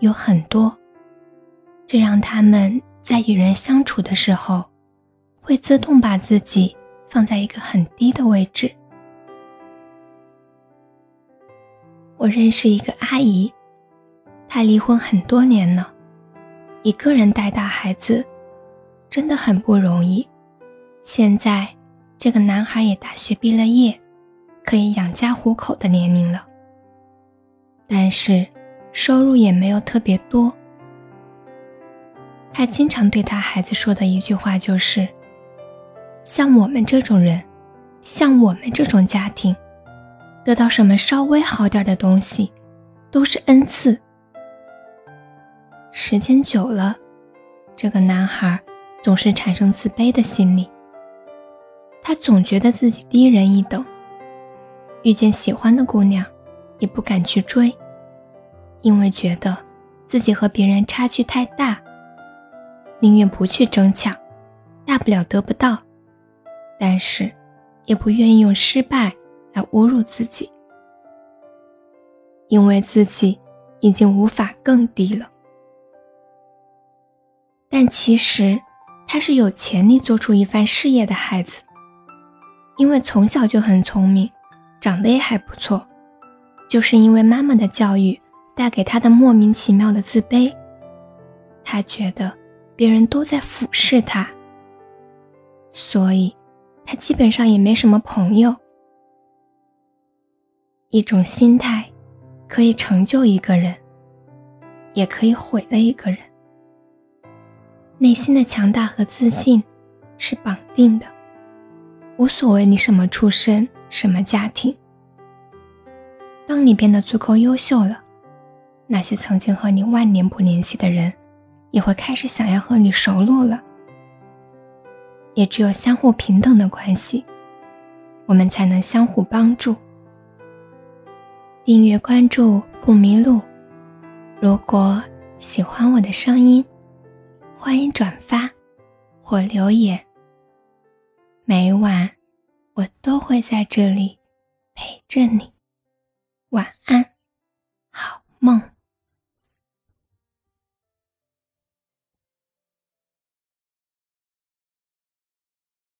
有很多，这让他们在与人相处的时候，会自动把自己放在一个很低的位置。我认识一个阿姨，她离婚很多年了，一个人带大孩子，真的很不容易。现在这个男孩也大学毕了业，可以养家糊口的年龄了，但是。收入也没有特别多。他经常对他孩子说的一句话就是：“像我们这种人，像我们这种家庭，得到什么稍微好点的东西，都是恩赐。”时间久了，这个男孩总是产生自卑的心理。他总觉得自己低人一等，遇见喜欢的姑娘，也不敢去追。因为觉得自己和别人差距太大，宁愿不去争抢，大不了得不到，但是也不愿意用失败来侮辱自己，因为自己已经无法更低了。但其实他是有潜力做出一番事业的孩子，因为从小就很聪明，长得也还不错，就是因为妈妈的教育。带给他的莫名其妙的自卑，他觉得别人都在俯视他，所以他基本上也没什么朋友。一种心态可以成就一个人，也可以毁了一个人。内心的强大和自信是绑定的，无所谓你什么出身、什么家庭。当你变得足够优秀了。那些曾经和你万年不联系的人，也会开始想要和你熟络了。也只有相互平等的关系，我们才能相互帮助。订阅关注不迷路。如果喜欢我的声音，欢迎转发或留言。每晚我都会在这里陪着你。晚安，好梦。